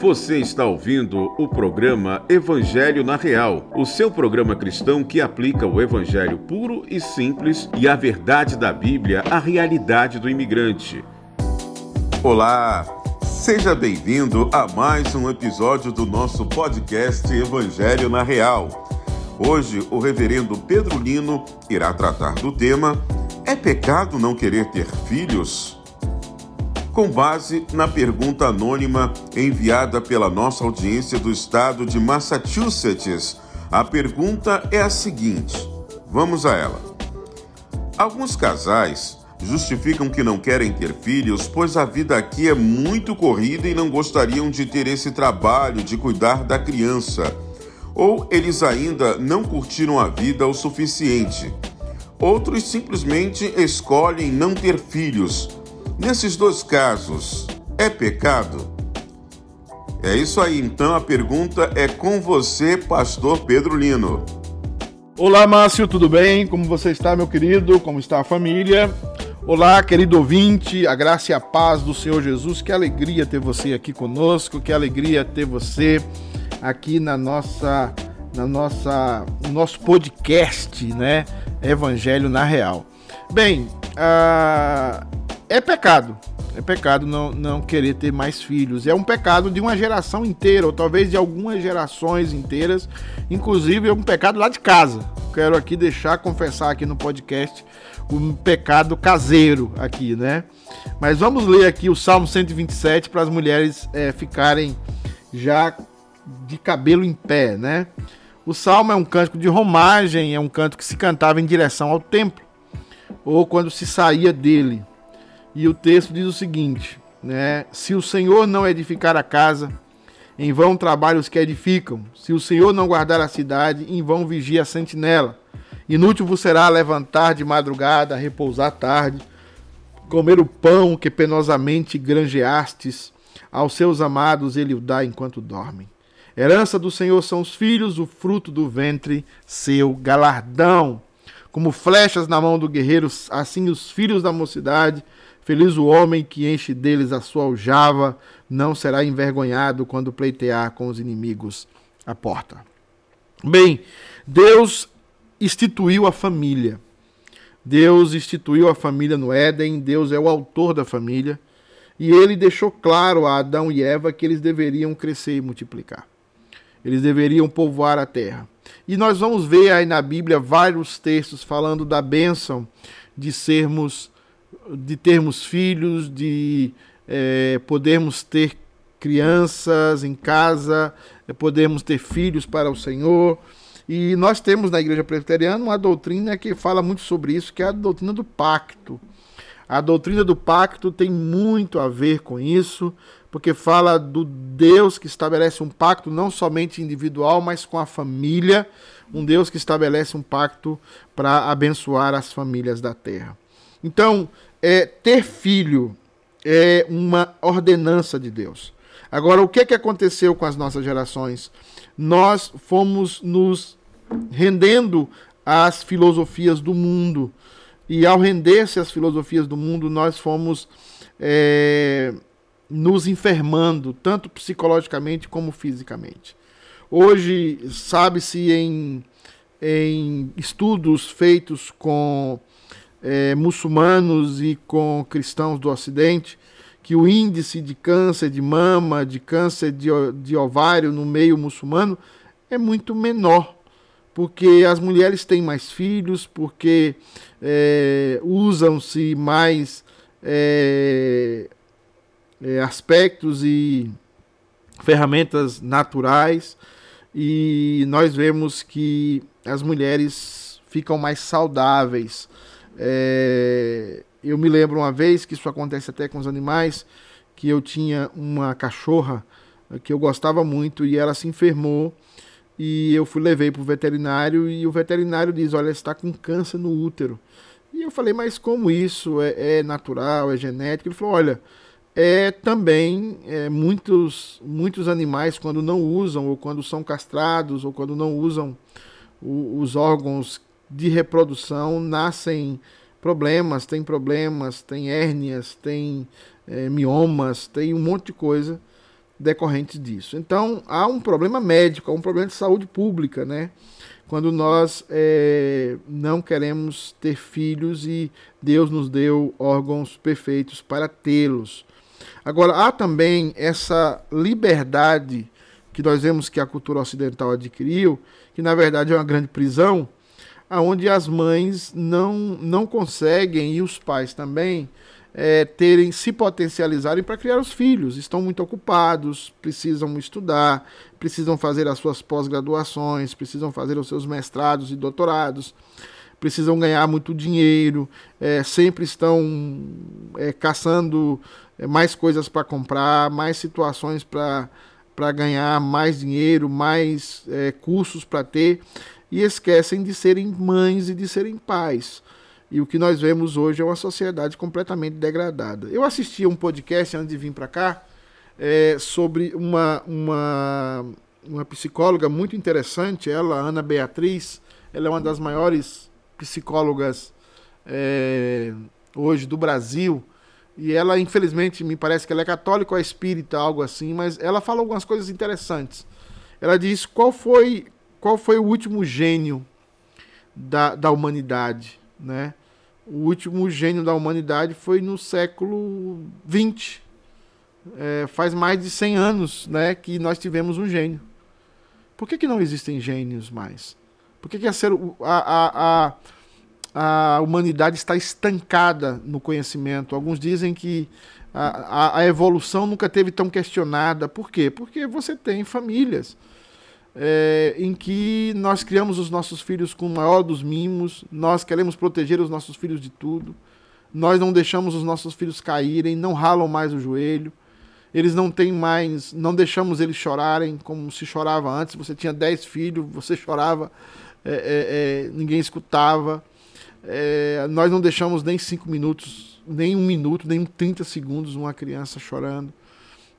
Você está ouvindo o programa Evangelho na Real, o seu programa cristão que aplica o evangelho puro e simples e a verdade da Bíblia à realidade do imigrante. Olá, seja bem-vindo a mais um episódio do nosso podcast Evangelho na Real. Hoje, o reverendo Pedro Lino irá tratar do tema: É pecado não querer ter filhos? Com base na pergunta anônima enviada pela nossa audiência do estado de Massachusetts. A pergunta é a seguinte: vamos a ela. Alguns casais justificam que não querem ter filhos, pois a vida aqui é muito corrida e não gostariam de ter esse trabalho de cuidar da criança. Ou eles ainda não curtiram a vida o suficiente. Outros simplesmente escolhem não ter filhos Nesses dois casos, é pecado? É isso aí, então a pergunta é com você, pastor Pedro Lino. Olá, Márcio, tudo bem? Como você está, meu querido? Como está a família? Olá, querido ouvinte, a graça e a paz do Senhor Jesus. Que alegria ter você aqui conosco, que alegria ter você aqui na nossa na nossa no nosso podcast, né? Evangelho na Real. Bem, uh, é pecado. É pecado não, não querer ter mais filhos. É um pecado de uma geração inteira, ou talvez de algumas gerações inteiras. Inclusive, é um pecado lá de casa. Quero aqui deixar, confessar aqui no podcast, um pecado caseiro aqui, né? Mas vamos ler aqui o Salmo 127 para as mulheres é, ficarem já de cabelo em pé, né? O salmo é um cântico de romagem, é um canto que se cantava em direção ao templo, ou quando se saía dele. E o texto diz o seguinte, né? Se o Senhor não edificar a casa, em vão trabalham os que edificam. Se o Senhor não guardar a cidade, em vão vigia a sentinela. Inútil vos será levantar de madrugada, repousar tarde, comer o pão que penosamente granjeastes. Aos seus amados ele o dá enquanto dormem. Herança do Senhor são os filhos, o fruto do ventre, seu galardão. Como flechas na mão do guerreiro, assim os filhos da mocidade Feliz o homem que enche deles a sua aljava, não será envergonhado quando pleitear com os inimigos a porta. Bem, Deus instituiu a família. Deus instituiu a família no Éden, Deus é o autor da família, e ele deixou claro a Adão e Eva que eles deveriam crescer e multiplicar. Eles deveriam povoar a terra. E nós vamos ver aí na Bíblia vários textos falando da bênção de sermos de termos filhos, de é, podermos ter crianças em casa, é, podermos ter filhos para o Senhor. E nós temos na Igreja Presbiteriana uma doutrina que fala muito sobre isso, que é a doutrina do pacto. A doutrina do pacto tem muito a ver com isso, porque fala do Deus que estabelece um pacto não somente individual, mas com a família, um Deus que estabelece um pacto para abençoar as famílias da terra. Então, é, ter filho é uma ordenança de Deus. Agora, o que, que aconteceu com as nossas gerações? Nós fomos nos rendendo às filosofias do mundo. E ao render-se às filosofias do mundo, nós fomos é, nos enfermando, tanto psicologicamente como fisicamente. Hoje, sabe-se em, em estudos feitos com é, muçulmanos e com cristãos do Ocidente que o índice de câncer de mama, de câncer de, de ovário no meio muçulmano é muito menor, porque as mulheres têm mais filhos, porque é, usam-se mais é, é, aspectos e ferramentas naturais, e nós vemos que as mulheres ficam mais saudáveis é, eu me lembro uma vez que isso acontece até com os animais, que eu tinha uma cachorra eh, que eu gostava muito e ela se enfermou e eu fui levei para o veterinário e o veterinário diz, olha, está com câncer no útero. E eu falei, mas como isso é, é natural, é genético? Ele falou, olha, é também é, muitos muitos animais quando não usam ou quando são castrados ou quando não usam o, os órgãos de reprodução nascem problemas, tem problemas, tem hérnias, tem é, miomas, tem um monte de coisa. decorrentes disso. Então há um problema médico, há um problema de saúde pública, né? Quando nós é, não queremos ter filhos e Deus nos deu órgãos perfeitos para tê-los. Agora, há também essa liberdade que nós vemos que a cultura ocidental adquiriu, que na verdade é uma grande prisão, aonde as mães não, não conseguem e os pais também é, terem se potencializarem para criar os filhos. Estão muito ocupados, precisam estudar, precisam fazer as suas pós-graduações, precisam fazer os seus mestrados e doutorados, precisam ganhar muito dinheiro, é, sempre estão é, caçando é, mais coisas para comprar, mais situações para para ganhar mais dinheiro, mais é, cursos para ter, e esquecem de serem mães e de serem pais. E o que nós vemos hoje é uma sociedade completamente degradada. Eu assisti a um podcast antes de vir para cá é, sobre uma, uma, uma psicóloga muito interessante, ela, Ana Beatriz, ela é uma das maiores psicólogas é, hoje do Brasil. E ela, infelizmente, me parece que ela é católica ou é espírita, algo assim, mas ela fala algumas coisas interessantes. Ela diz qual foi, qual foi o último gênio da, da humanidade, né? o último gênio da humanidade foi no século XX. É, faz mais de 100 anos né, que nós tivemos um gênio. Por que, que não existem gênios mais? Por que, que a, ser, a, a, a, humanidade está estancada no conhecimento? Alguns dizem que a, a, a evolução nunca teve tão questionada. Por quê? Porque você tem famílias é, em que nós criamos os nossos filhos com o maior dos mimos, nós queremos proteger os nossos filhos de tudo, nós não deixamos os nossos filhos caírem, não ralam mais o joelho, eles não têm mais, não deixamos eles chorarem como se chorava antes. Você tinha dez filhos, você chorava, é, é, é ninguém escutava. É, nós não deixamos nem cinco minutos, nem um minuto, nem 30 segundos uma criança chorando.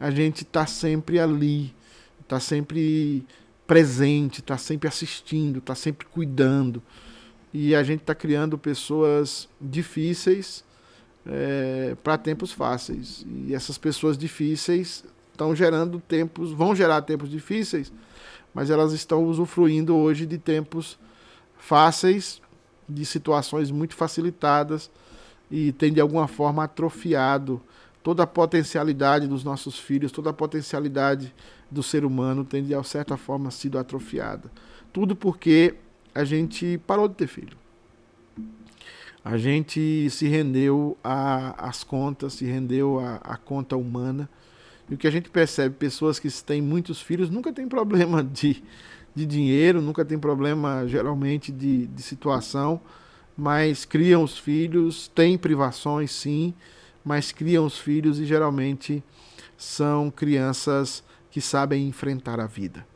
A gente está sempre ali, está sempre presente, está sempre assistindo, está sempre cuidando. E a gente está criando pessoas difíceis é, para tempos fáceis. E essas pessoas difíceis estão gerando tempos, vão gerar tempos difíceis, mas elas estão usufruindo hoje de tempos fáceis, de situações muito facilitadas e tem de alguma forma atrofiado toda a potencialidade dos nossos filhos, toda a potencialidade do ser humano tem de certa forma sido atrofiada. Tudo porque a gente parou de ter filho. A gente se rendeu às contas, se rendeu à, conta humana. E o que a gente percebe, pessoas que têm muitos filhos nunca tem problema de, de dinheiro, nunca tem problema geralmente de, de situação, mas criam os filhos, têm privações sim, mas criam os filhos e geralmente são crianças que sabem enfrentar a vida.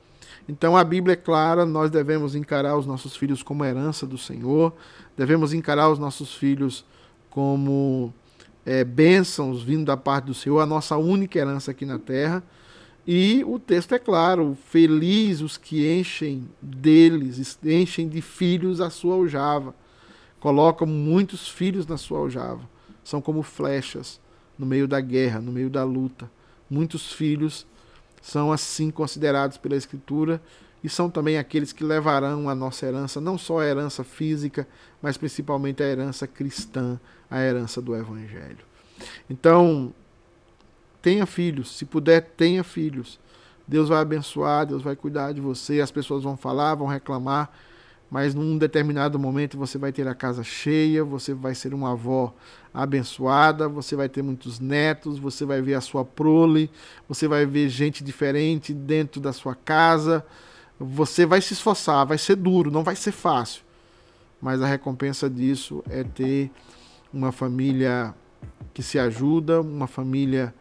Então a Bíblia é clara, nós devemos encarar os nossos filhos como herança do Senhor, devemos encarar os nossos filhos como é, bênçãos vindo da parte do Senhor, a nossa única herança aqui na terra. E o texto é claro: feliz os que enchem deles, enchem de filhos a sua aljava, colocam muitos filhos na sua aljava. São como flechas no meio da guerra, no meio da luta. Muitos filhos são assim considerados pela Escritura e são também aqueles que levarão a nossa herança, não só a herança física, mas principalmente a herança cristã, a herança do Evangelho. Então, tenha filhos, se puder, tenha filhos. Deus vai abençoar, Deus vai cuidar de você, as pessoas vão falar, vão reclamar, mas num determinado momento você vai ter a casa cheia, você vai ser uma avó abençoada, você vai ter muitos netos, você vai ver a sua prole, você vai ver gente diferente dentro da sua casa. Você vai se esforçar, vai ser duro, não vai ser fácil. Mas a recompensa disso é ter uma família que se ajuda, uma família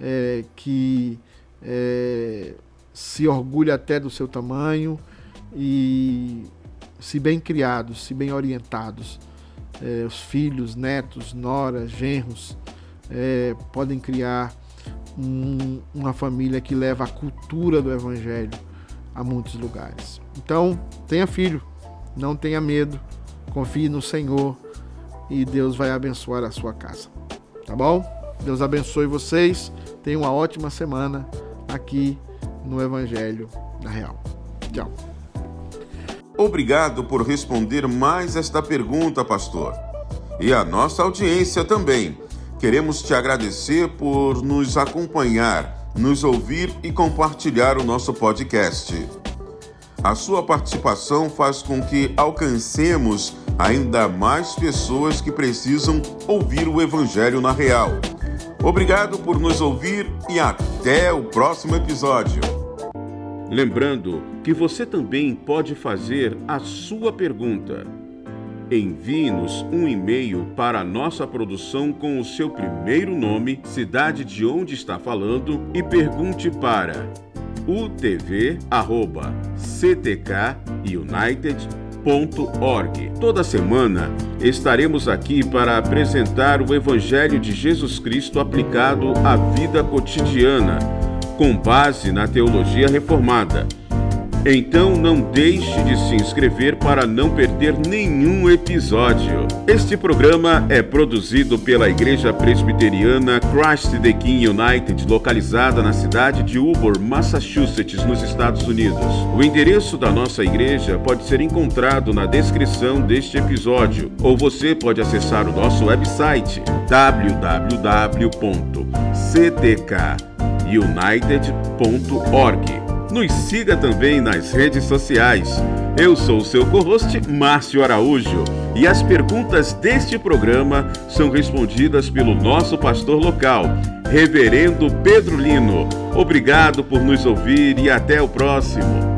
é, que é, se orgulha até do seu tamanho e se bem criados, se bem orientados, é, os filhos, netos, noras, genros, é, podem criar um, uma família que leva a cultura do Evangelho a muitos lugares. Então, tenha filho, não tenha medo, confie no Senhor e Deus vai abençoar a sua casa. Tá bom? Deus abençoe vocês, tenha uma ótima semana aqui no Evangelho da Real. Tchau. Obrigado por responder mais esta pergunta, pastor. E a nossa audiência também. Queremos te agradecer por nos acompanhar, nos ouvir e compartilhar o nosso podcast. A sua participação faz com que alcancemos ainda mais pessoas que precisam ouvir o Evangelho na Real. Obrigado por nos ouvir e até o próximo episódio. Lembrando que você também pode fazer a sua pergunta. Envie-nos um e-mail para nossa produção com o seu primeiro nome, cidade de onde está falando e pergunte para utv@ctkunited.org. Toda semana estaremos aqui para apresentar o evangelho de Jesus Cristo aplicado à vida cotidiana, com base na teologia reformada então não deixe de se inscrever para não perder nenhum episódio. Este programa é produzido pela Igreja Presbiteriana Christ the King United, localizada na cidade de Ubor, Massachusetts, nos Estados Unidos. O endereço da nossa igreja pode ser encontrado na descrição deste episódio, ou você pode acessar o nosso website www.ctkunited.org. Nos siga também nas redes sociais. Eu sou o seu co-host, Márcio Araújo, e as perguntas deste programa são respondidas pelo nosso pastor local, Reverendo Pedro Lino. Obrigado por nos ouvir e até o próximo.